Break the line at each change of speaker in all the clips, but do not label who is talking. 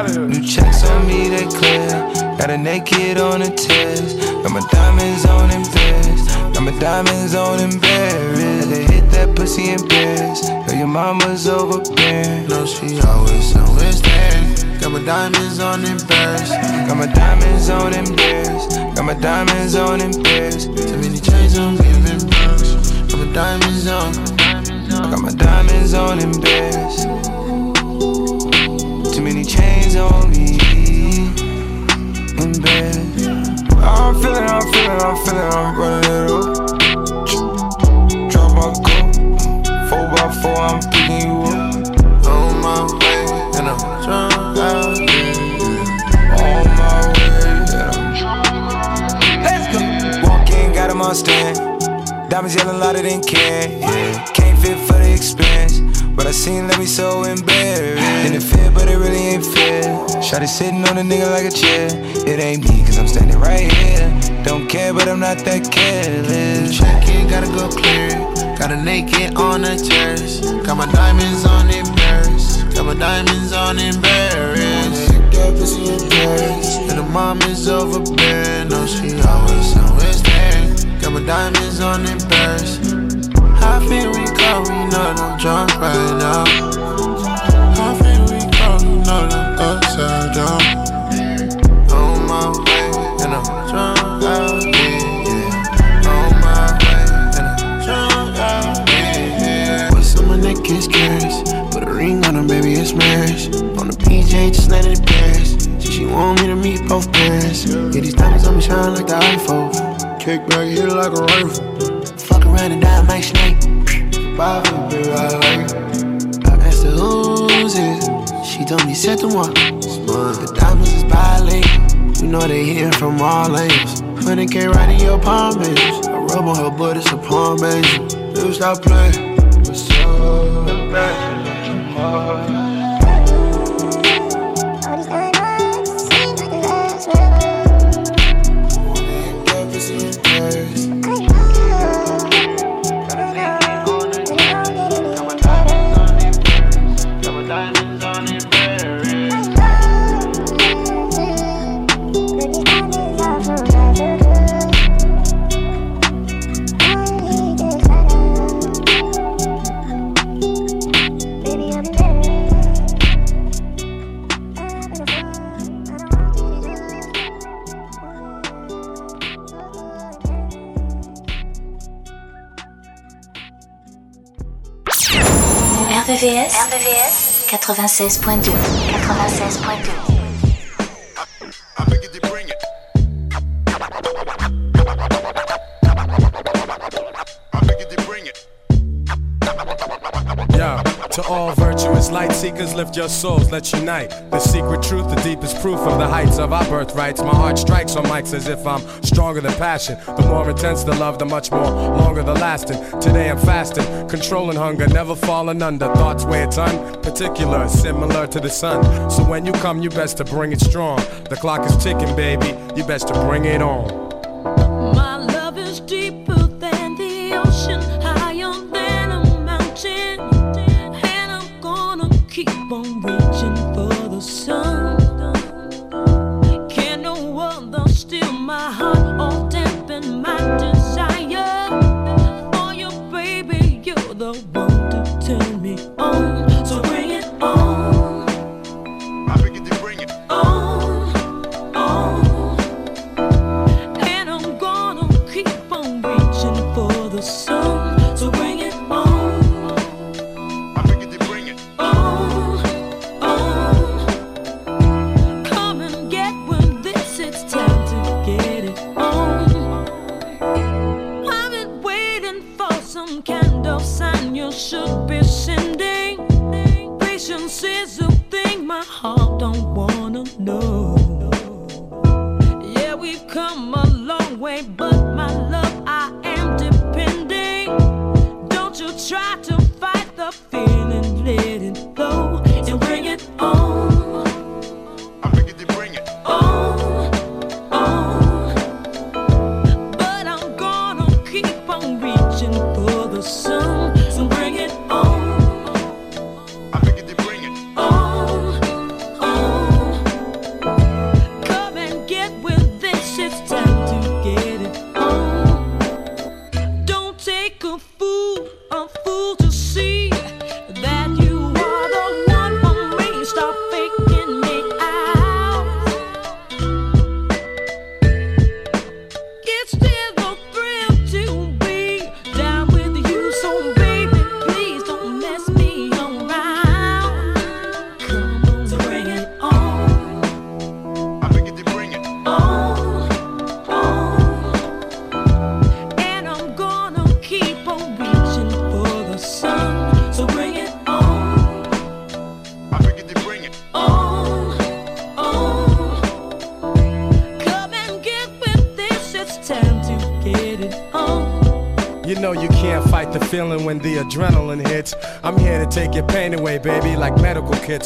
Point 2.
New checks on me, they clear. Got a naked on the test. Got my diamonds on in Paris. Got my diamonds on in Paris. They hit that pussy in Paris. Know your mama's overbearing.
No, she always always there. Got my diamonds on in Paris.
Got my diamonds on in Paris. Got my diamonds on in Paris.
Too many chains on me in Paris. Got my diamonds on.
Got my diamonds on in Paris. I'm feeling, I'm feeling, I'm feeling, I'm running it up. Drop my cup, four by four, I'm picking you up.
On my way, and I'm drunk out
On my way, and I'm drunk. Let's go. Walk in, got him on stand. Diamonds yelling louder than can. Yeah, can't fit for the expense. I seen let me so embarrassed. And it fit, but it really ain't fair. Shot it sitting on a nigga like a chair. It ain't me, cause I'm standing right here. Don't care, but I'm not that careless.
Check in, gotta go clear. Got a naked on the terrace. Got my diamonds on in Paris. Got my diamonds on in Paris. That pussy in Paris. And the mom is overbearing. No, she always, always there. Got my diamonds on in How feel we go? We know I'm drunk right now. How feel we go? We know I'm upside down. On my way, and I'm drunk out here. Yeah. On my way, and I'm drunk out here. What's on my neck is curious. Put a ring on her, baby, it's marriage. On the PJ, just landed in Paris. She, she want me to meet both parents. Yeah, these diamonds on me shine like the iPhone. Kick back, hit it like a rifle. And die, my snake. Baby, I like it. I asked her who's it. She told me c'est moi. The diamonds is bilingual. You know they hitting from all angles. 100k right in your palm, baby. I rub on her butt, it's a palm, baby. Never stop playing. What's up?
96.2 96.2
seekers, lift your souls, let's unite. The secret truth, the deepest proof of the heights of our birthrights. My heart strikes on mics as if I'm stronger than passion. The more intense the love, the much more longer the lasting. Today I'm fasting, controlling hunger, never falling under. Thoughts where it's unparticular, similar to the sun. So when you come, you best to bring it strong. The clock is ticking, baby, you best to bring it on.
My love is deeper than the ocean, keep on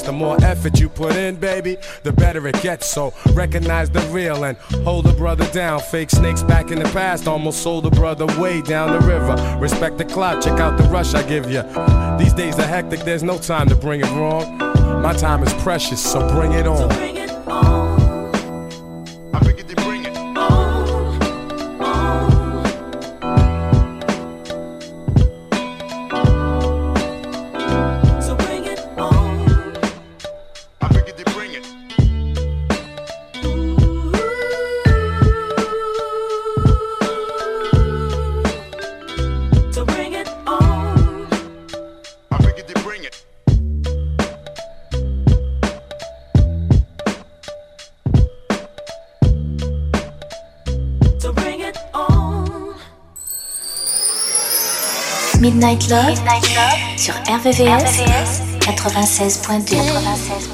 The
more effort you put in, baby, the better it gets. So recognize the real and hold a brother down. Fake snakes back in the past almost sold a brother way down the river. Respect the clout, check out the rush I give you. These days are hectic, there's no time to bring it wrong. My time is precious, so bring it on.
Midnight Love, Midnight Love sur RVVS, RVVS 96.2. 96.2.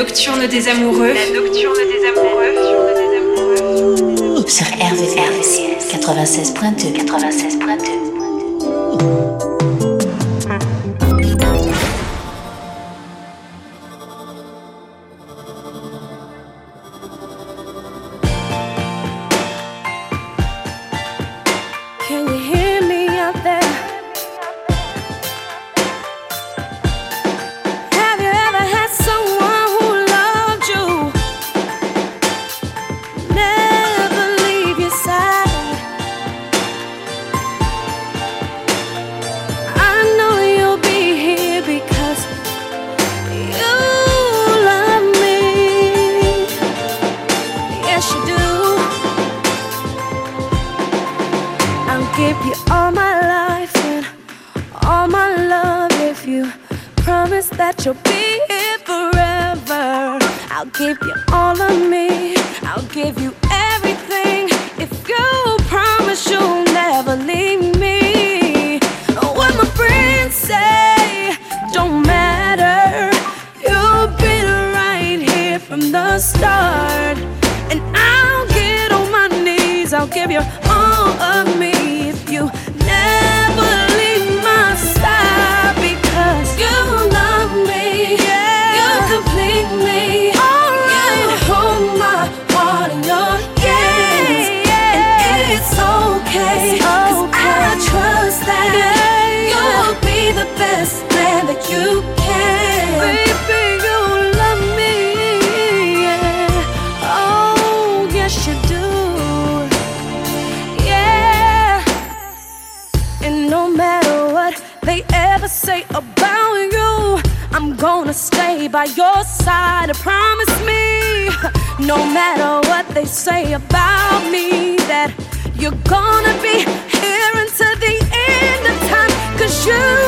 nocturne des amoureux.
La nocturne des amoureux. Sur RVCS 96.2 96.2 if you. Promise that
you'll be here forever. I'll give you all of me, I'll give you everything. If you promise you'll never leave me. What my friends say don't matter, you've been right here from the start, and I'll get on my knees, I'll give
you all of you can. Baby, you love me. Yeah. Oh, yes, you do. Yeah. And no matter what they ever say about you, I'm gonna stay by your side. Promise me. No matter what they say about me, that you're gonna be here until the end of time. Cause you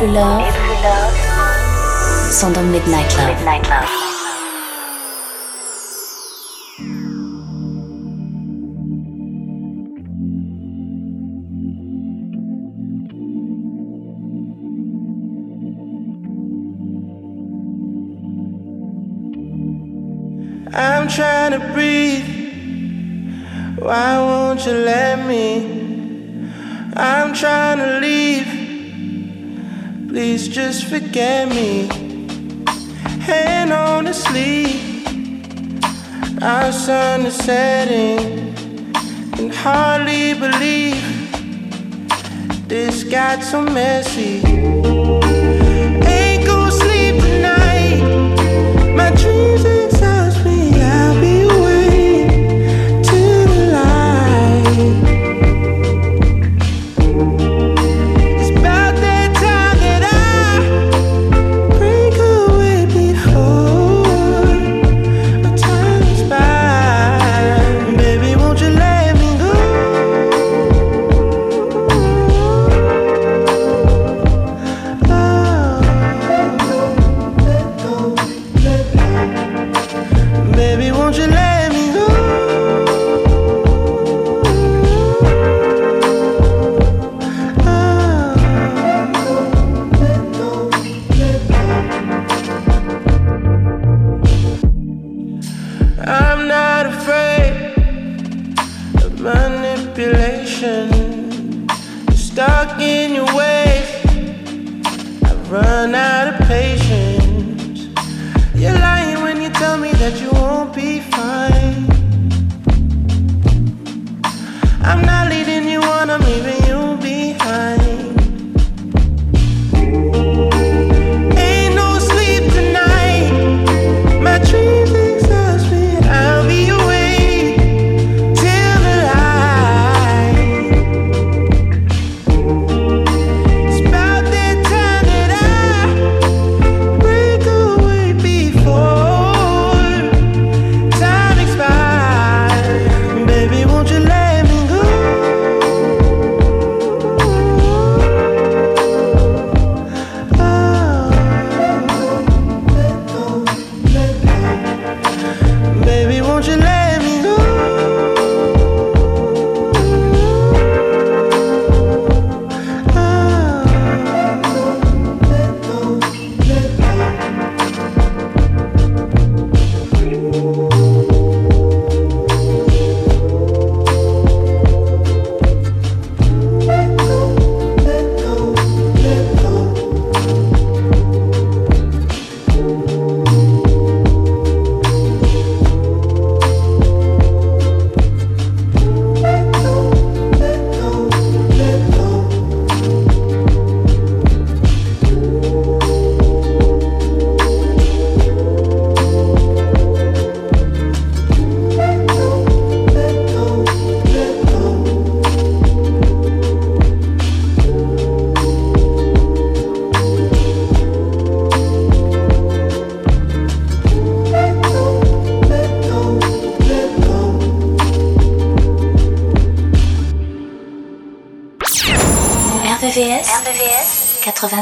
If you love,
Midnight Love. Midnight Love.
hardly believe this got so messy. Ain't gonna sleep tonight. My dreams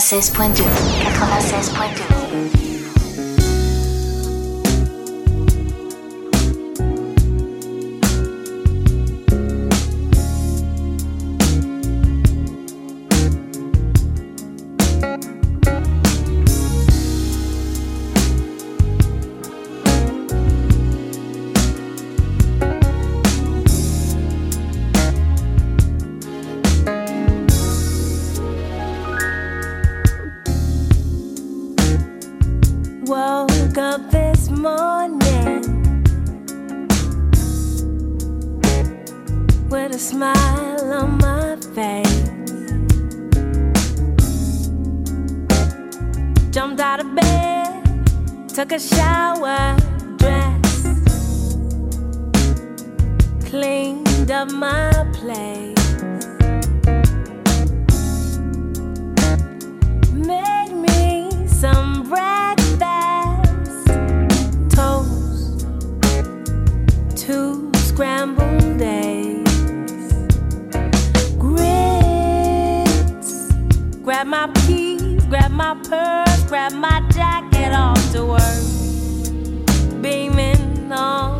96.2. 96.2. took a shower, dressed, cleaned up my place. Made me some breakfast, toast, two scrambled eggs, grits. Grab my keys, grab my purse, grab my jacket off. To work, beaming on.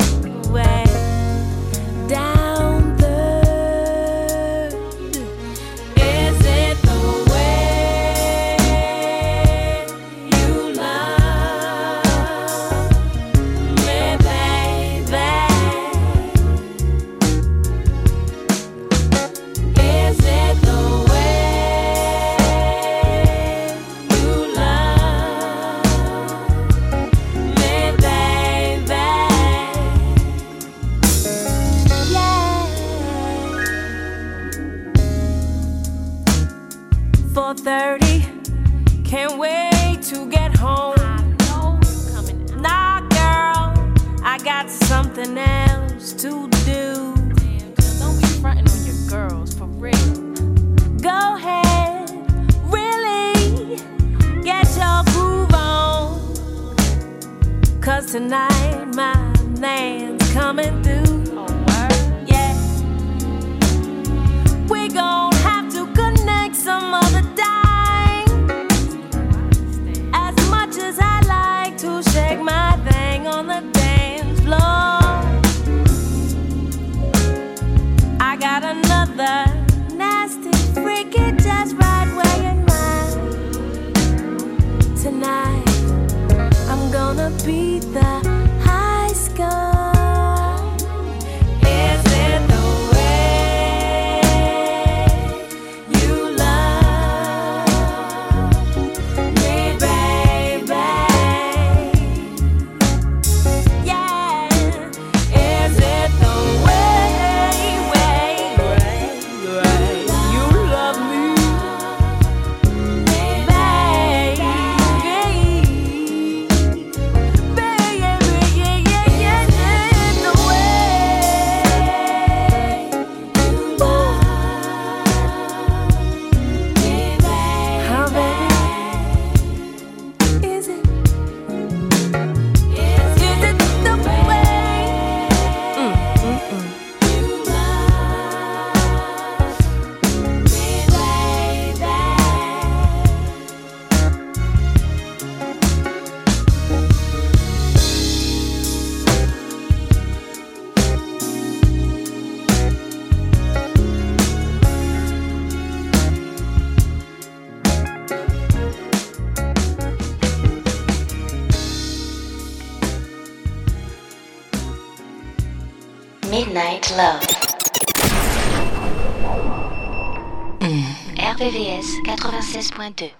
Midnight Love. RVVS 96.2.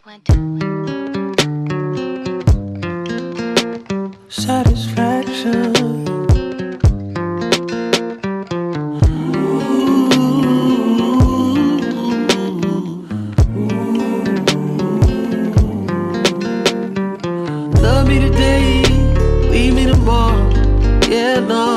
Satisfaction. No,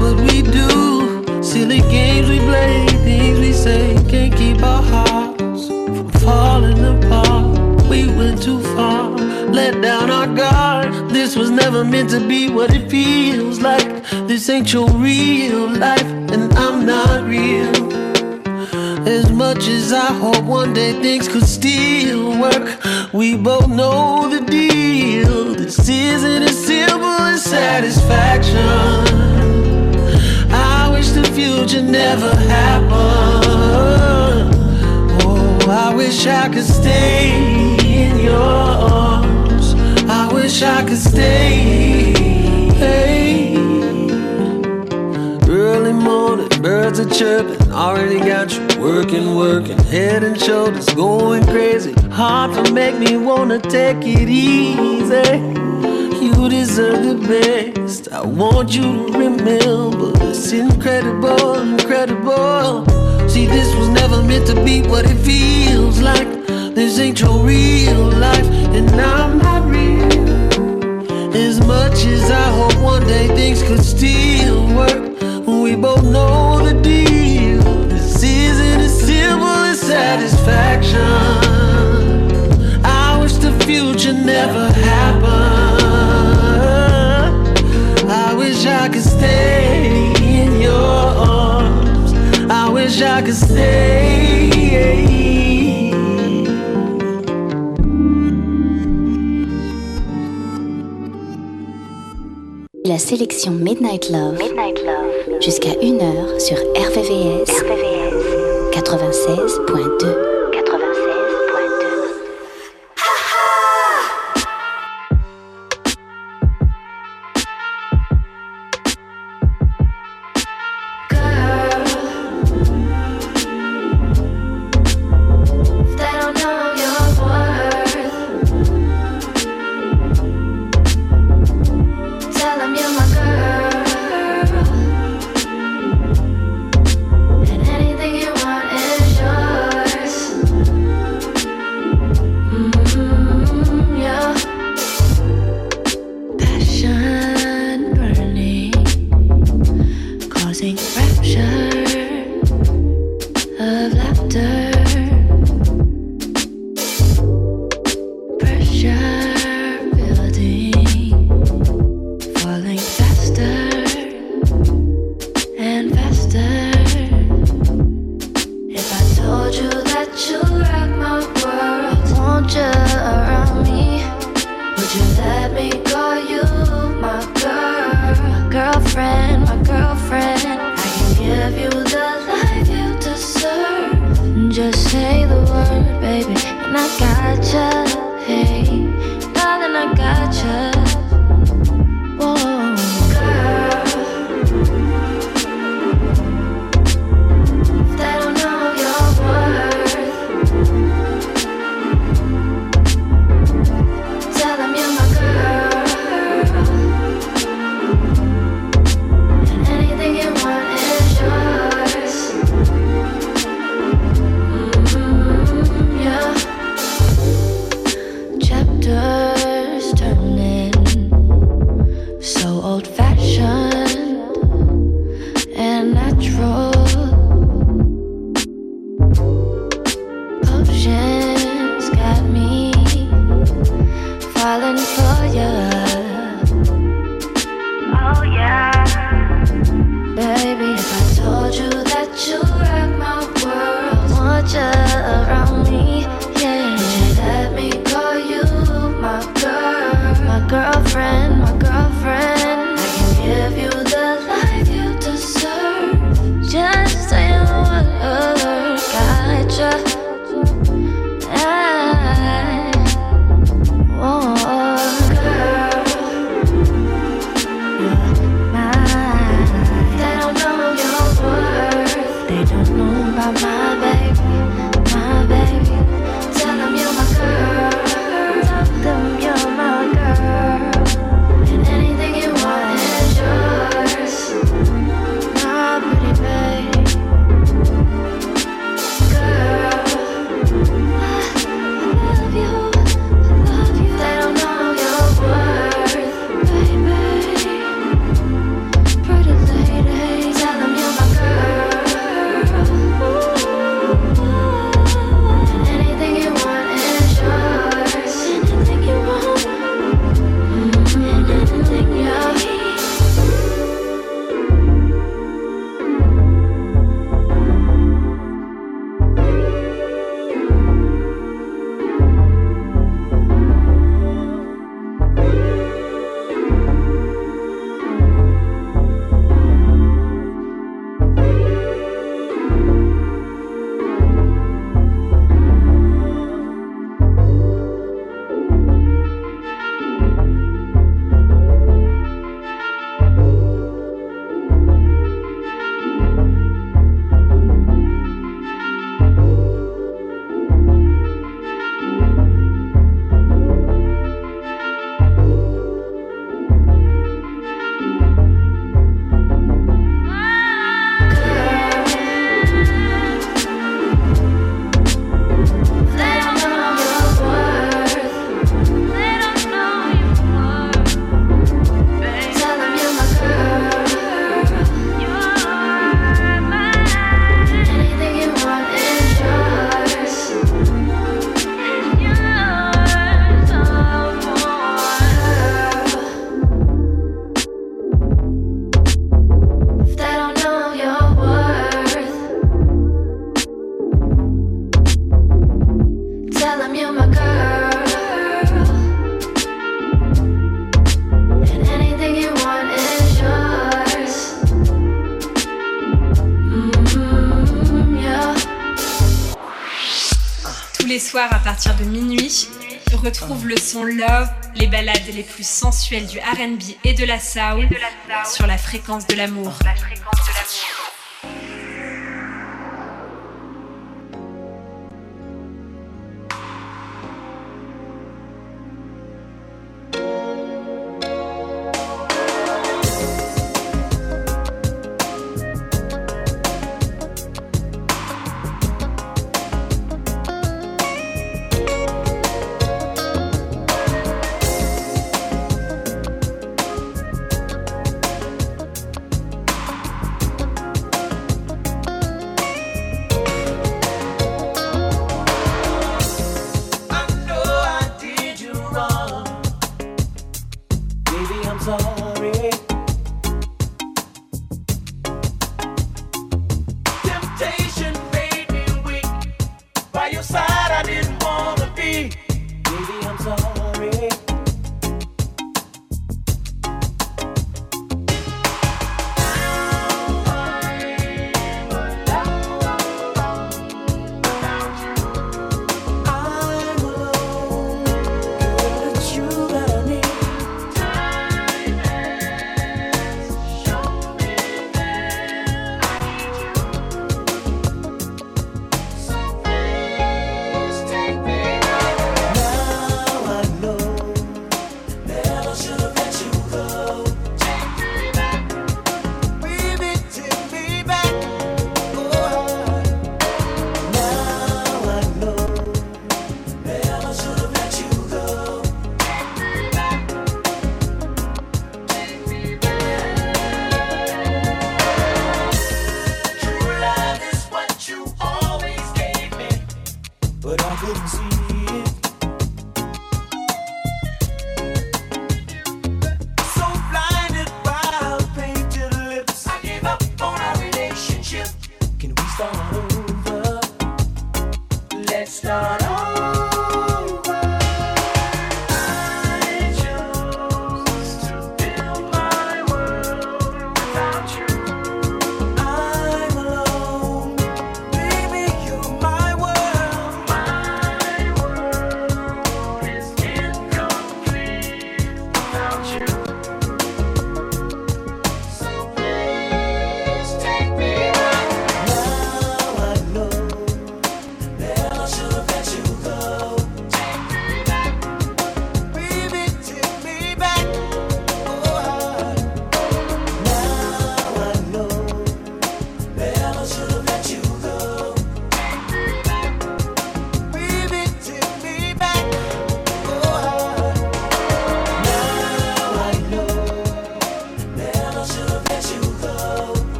what we do. Silly games we play, things we say. Can't keep our hearts from falling apart. We went too far, let down our guard. This was never meant to be what it feels like. This ain't your real life, and I'm not real. As much as I hope one day things could still work, we both know the deal. This isn't as simple as satisfaction. Future never happened. Oh, I wish I could stay in your arms. I wish I could stay. Early morning, birds are chirping. Already got you working, working. Head and shoulders going crazy. Hard to make me wanna take it easy. You deserve the best. I want you to remember it's incredible, incredible. See, this was never meant to be what it feels like. This ain't your real life, and I'm not real. As much as I hope one day things could still work, we both know the deal. This isn't as simple as satisfaction. I wish the future never happened. I wish I could stay wish I could stay.
La sélection Midnight Love. Midnight Love. Jusqu'à 1h sur RVVS. RVVS 96.2.
du RB et de la soul sur la fréquence de l'amour.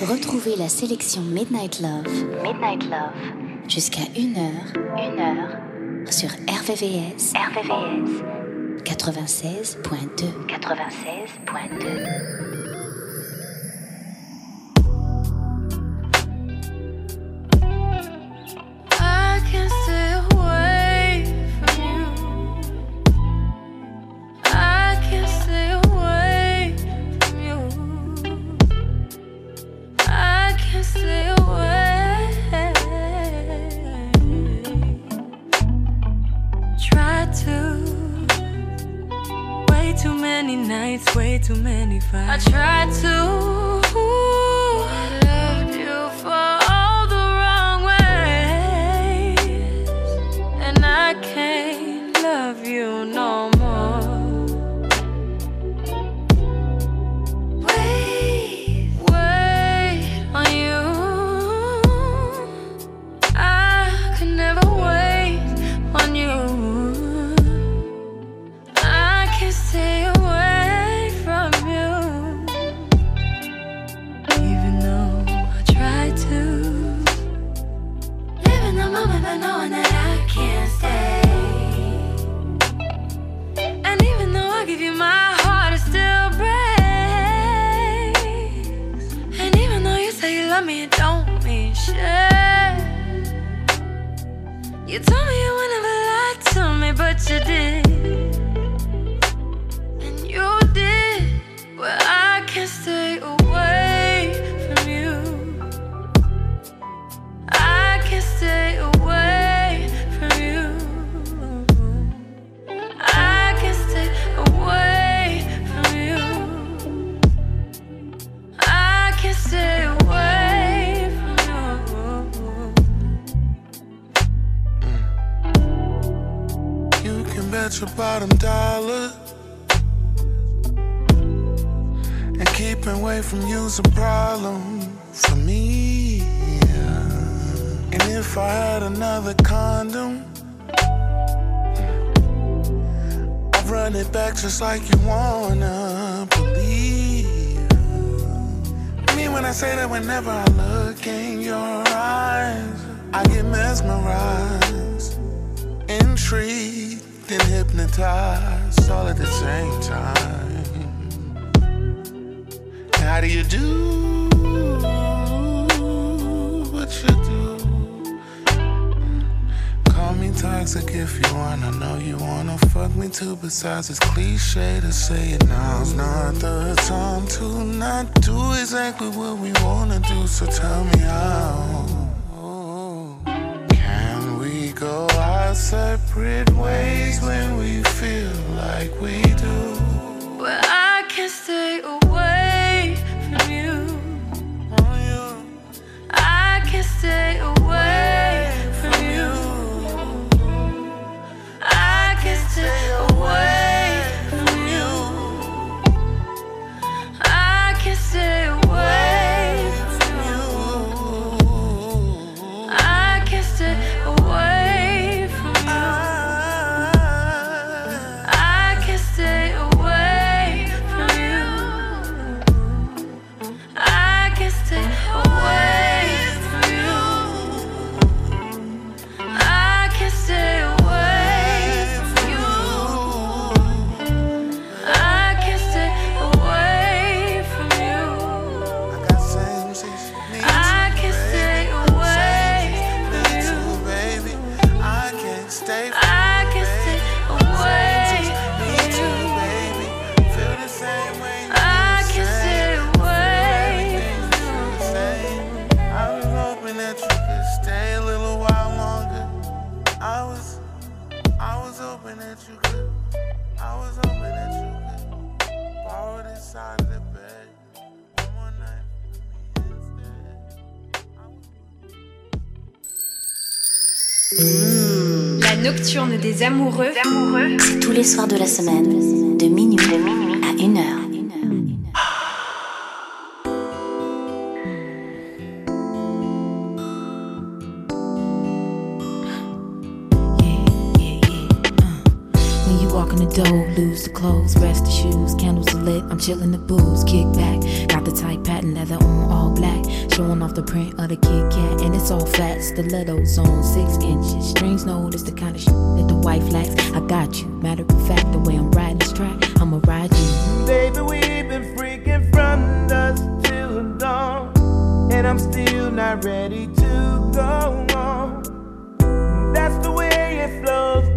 Retrouvez la sélection Midnight Love. Jusqu'à 1h. 1h. Sur RVVS. RVVS. 96.2. 96.2. too many fights. I tried to.
Bottom dollar. And keeping away from you's a problem for me. And if I had another condom, I'd run it back just like you wanna believe. Me when I say that whenever I look in your eyes, I get mesmerized intrigued and hypnotized all at the same time. How do you do what you do? Call me toxic if you wanna know you wanna fuck me too. Besides, it's cliche to say it now's not the time to not do exactly what we wanna do. So tell me how. Our separate ways when we feel like we do?
Well, I can't stay away from you. I can't stay away
nocturne des amoureux.
C'est tous les soirs de la semaine, de minuit, à 1h.
Lose the clothes, rest the shoes, candles are lit, I'm chillin' the booze, kick back. Got the tight pattern leather on all black, showing off the print of the Kit Kat, and it's all flat, stilettos on six inches. Strings notice the kind of shit that the wife lacks. I got you, matter of fact, the way I'm riding this track, I'ma ride you.
Baby, we've been freaking from dusk till dawn, and I'm still not ready to go on. That's the way it flows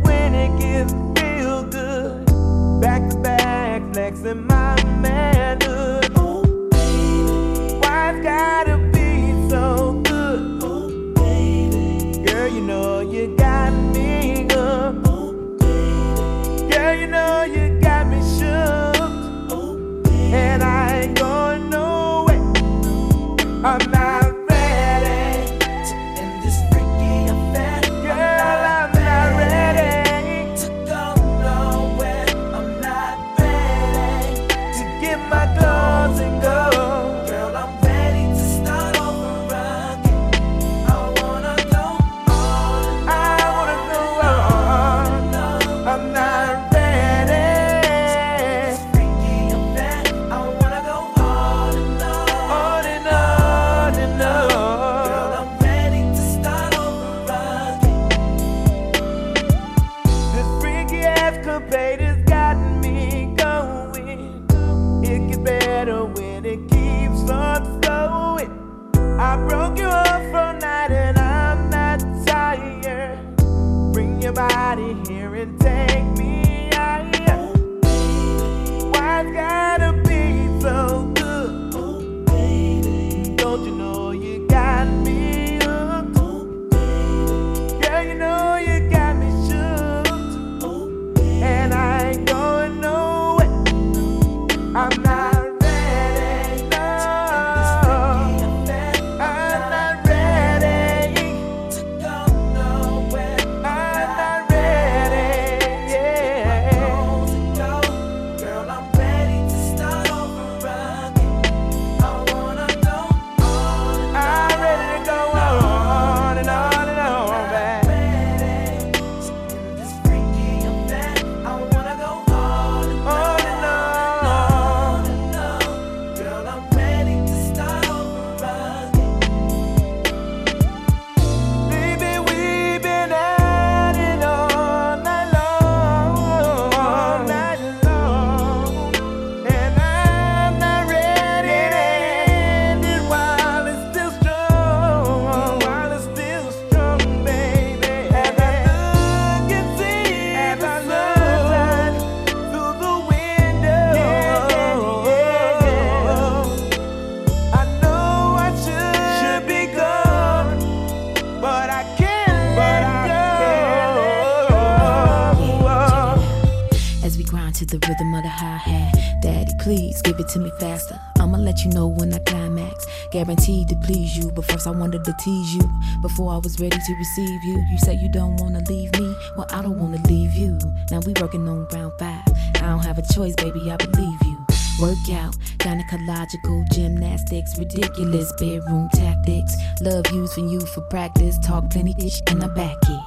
Guaranteed to please you, but first I wanted to tease you. Before I was ready to receive you, you say you don't wanna leave me. Well, I don't wanna leave you. Now we working on round five. I don't have a choice, baby, I believe you. Workout, gynecological gymnastics, ridiculous bedroom tactics. Love using you for practice, talk plenty ish, and I back it.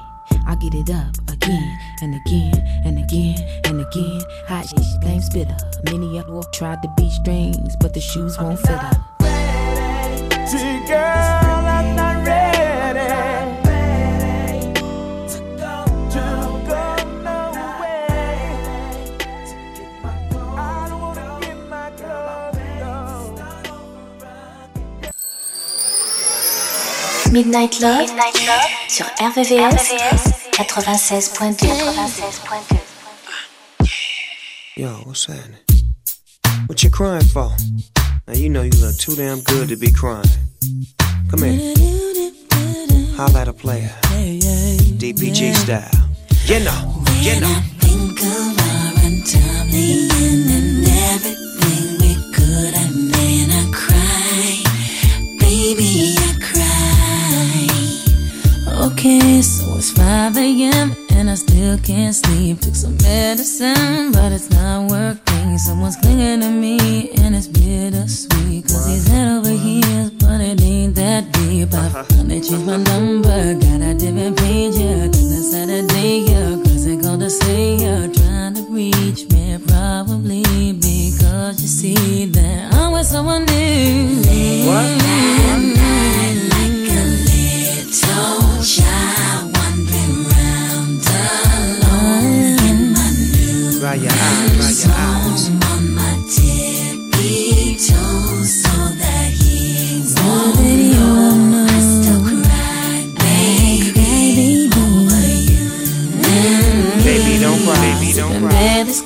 I get it up again and again and again and again. Hot shit, flame spitter. Many up tried to beat strings, but the shoes won't fit her.
See, girl, I'm not ready. To go nowhere. I don't wanna get my clothes on.
Midnight Love, sur RVVS, 96.2.
Yo, what's happening? What you crying for? Now you know you look too damn good to be crying. Come here. Holla at a player. DPG style. You know, you know.
Think of our untimely end and everything we could have made. I cry, baby, I cry. Okay, so it's 5 a.m. and I still can't sleep. Took some medicine, but it's not working. Someone's clinging to me and it's bittersweet. Cause he's head over heels, but it ain't that deep. I've done it, changed my number, got a different page, yeah. Cause it's Saturday, yeah. Cause they called to say you're trying to reach me. Probably because you see that I'm with someone new. What?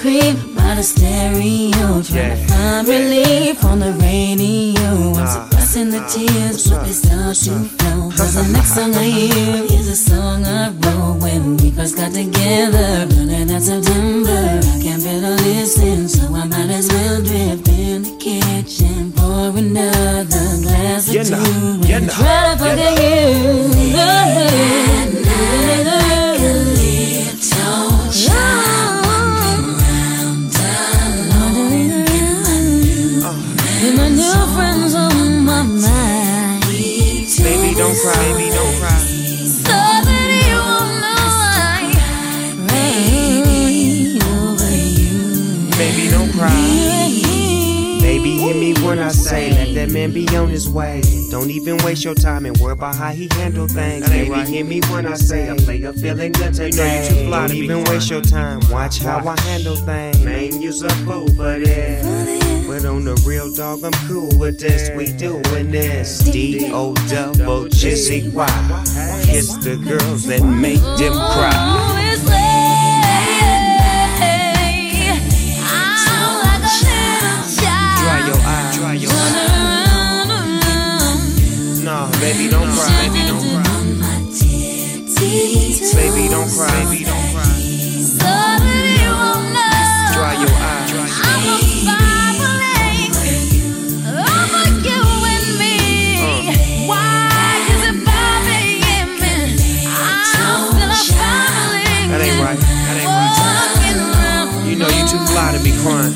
Scream by the stereo, trying to find relief on the radio. I'm suppressing the tears, but they start to flow. Cause the next song I hear is a song I wrote when we first got together. Running that September, I can't bear to listen, so I might as well drift in the kitchen, pour another glass
You know,
two,
you
and
know.
try to forget you.
That
man be on his way. Don't even waste your time and worry about how he handle things. Baby, hear me when I say, I a player feeling good today. You too fly Don't even waste your time. Watch how I handle things. Man, you's a fool for this. But on the real dog, I'm cool with this. We doing this. D O double G Z Y. It's the girls that make them cry.
Baby, don't cry. Baby,
don't cry. Baby, don't
cry. Baby, don't cry. Dry your eyes. I'm a uh. That ain't right. That ain't right. You know you too to be crying.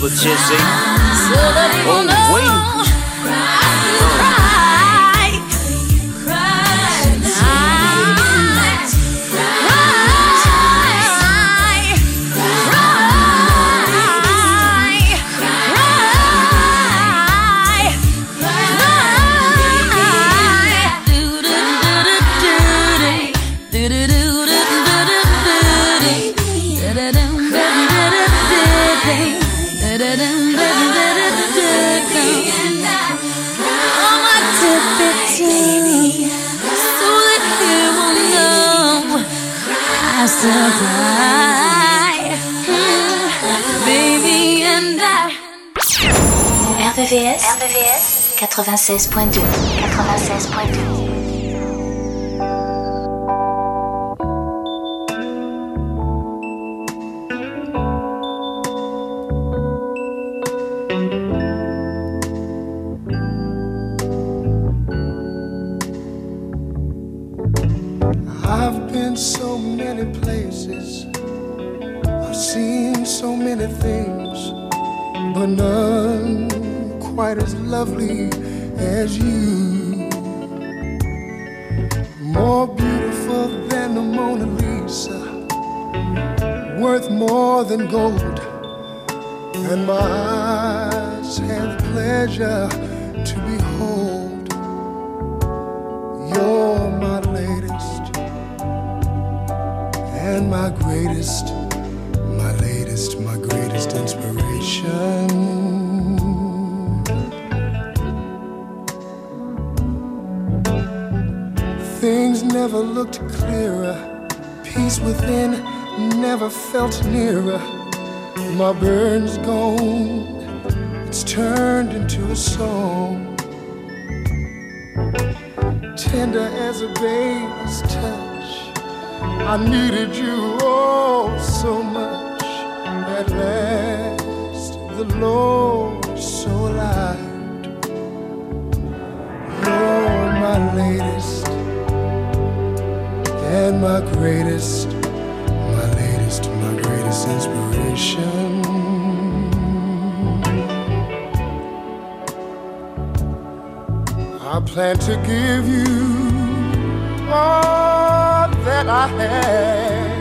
D-O double Chizzy. Oh, wait. RVVS, RVVS 96.2 96.2 Lord so alive. You're my latest and my greatest, my latest, my greatest inspiration. I plan to give you all that I have.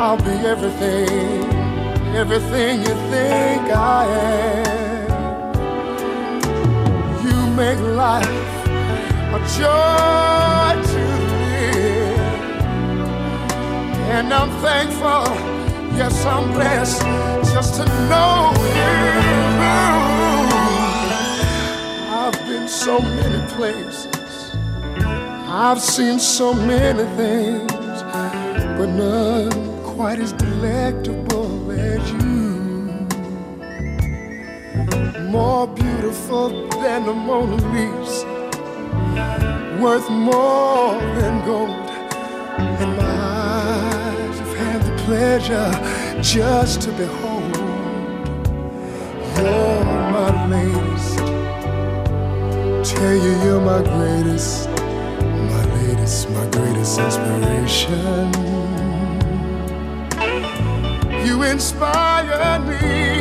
I'll be everything, everything you think I am. You make life a joy to live. And I'm thankful, yes, I'm blessed just to know you. I've been so many places. I've seen so many things, but none quite as delectable More beautiful than the Mona Lisa, worth more than gold. And my eyes have had the pleasure just to behold. You're my latest. Tell you you're my greatest my latest, my greatest inspiration. You inspire me,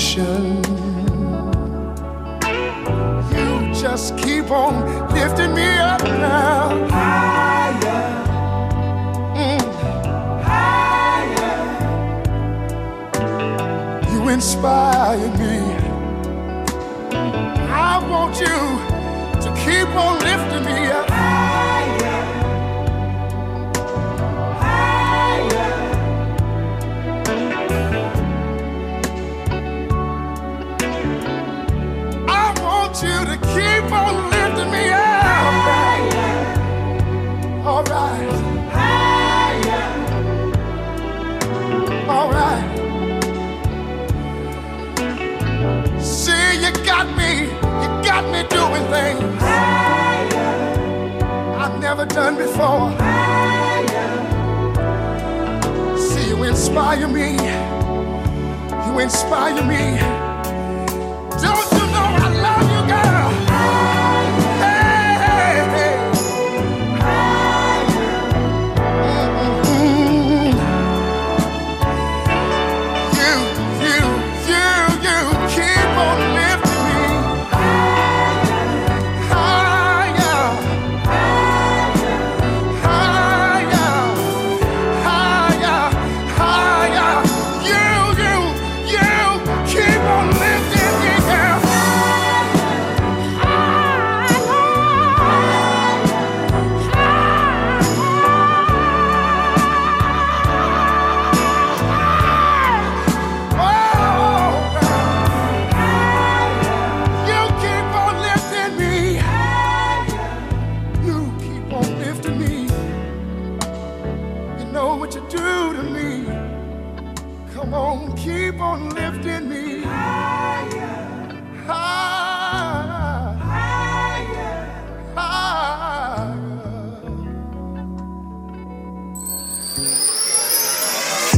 inspiration. You just keep on lifting me up now. Higher. You inspire me. I want you to keep on lifting me up. done before. See, you inspire me. You inspire me.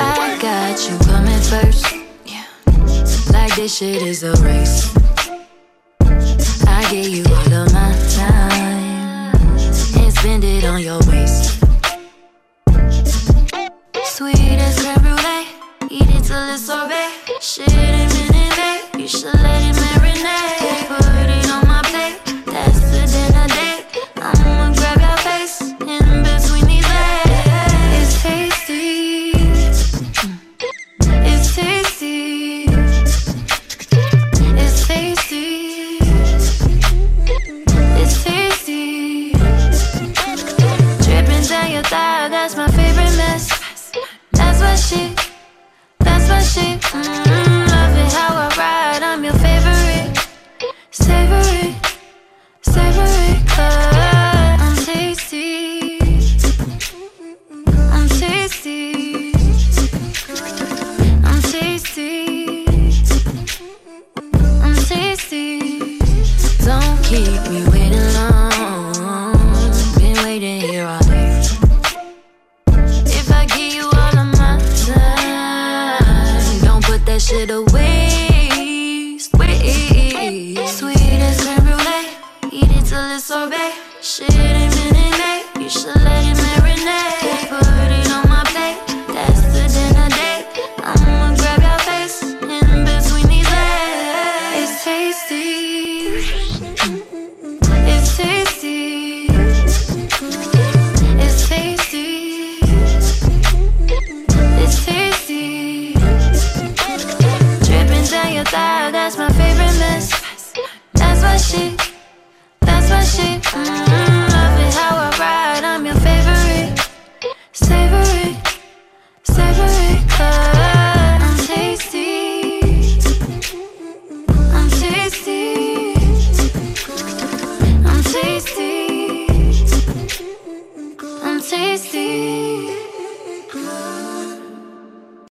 I got you coming first. Yeah. Like this shit is a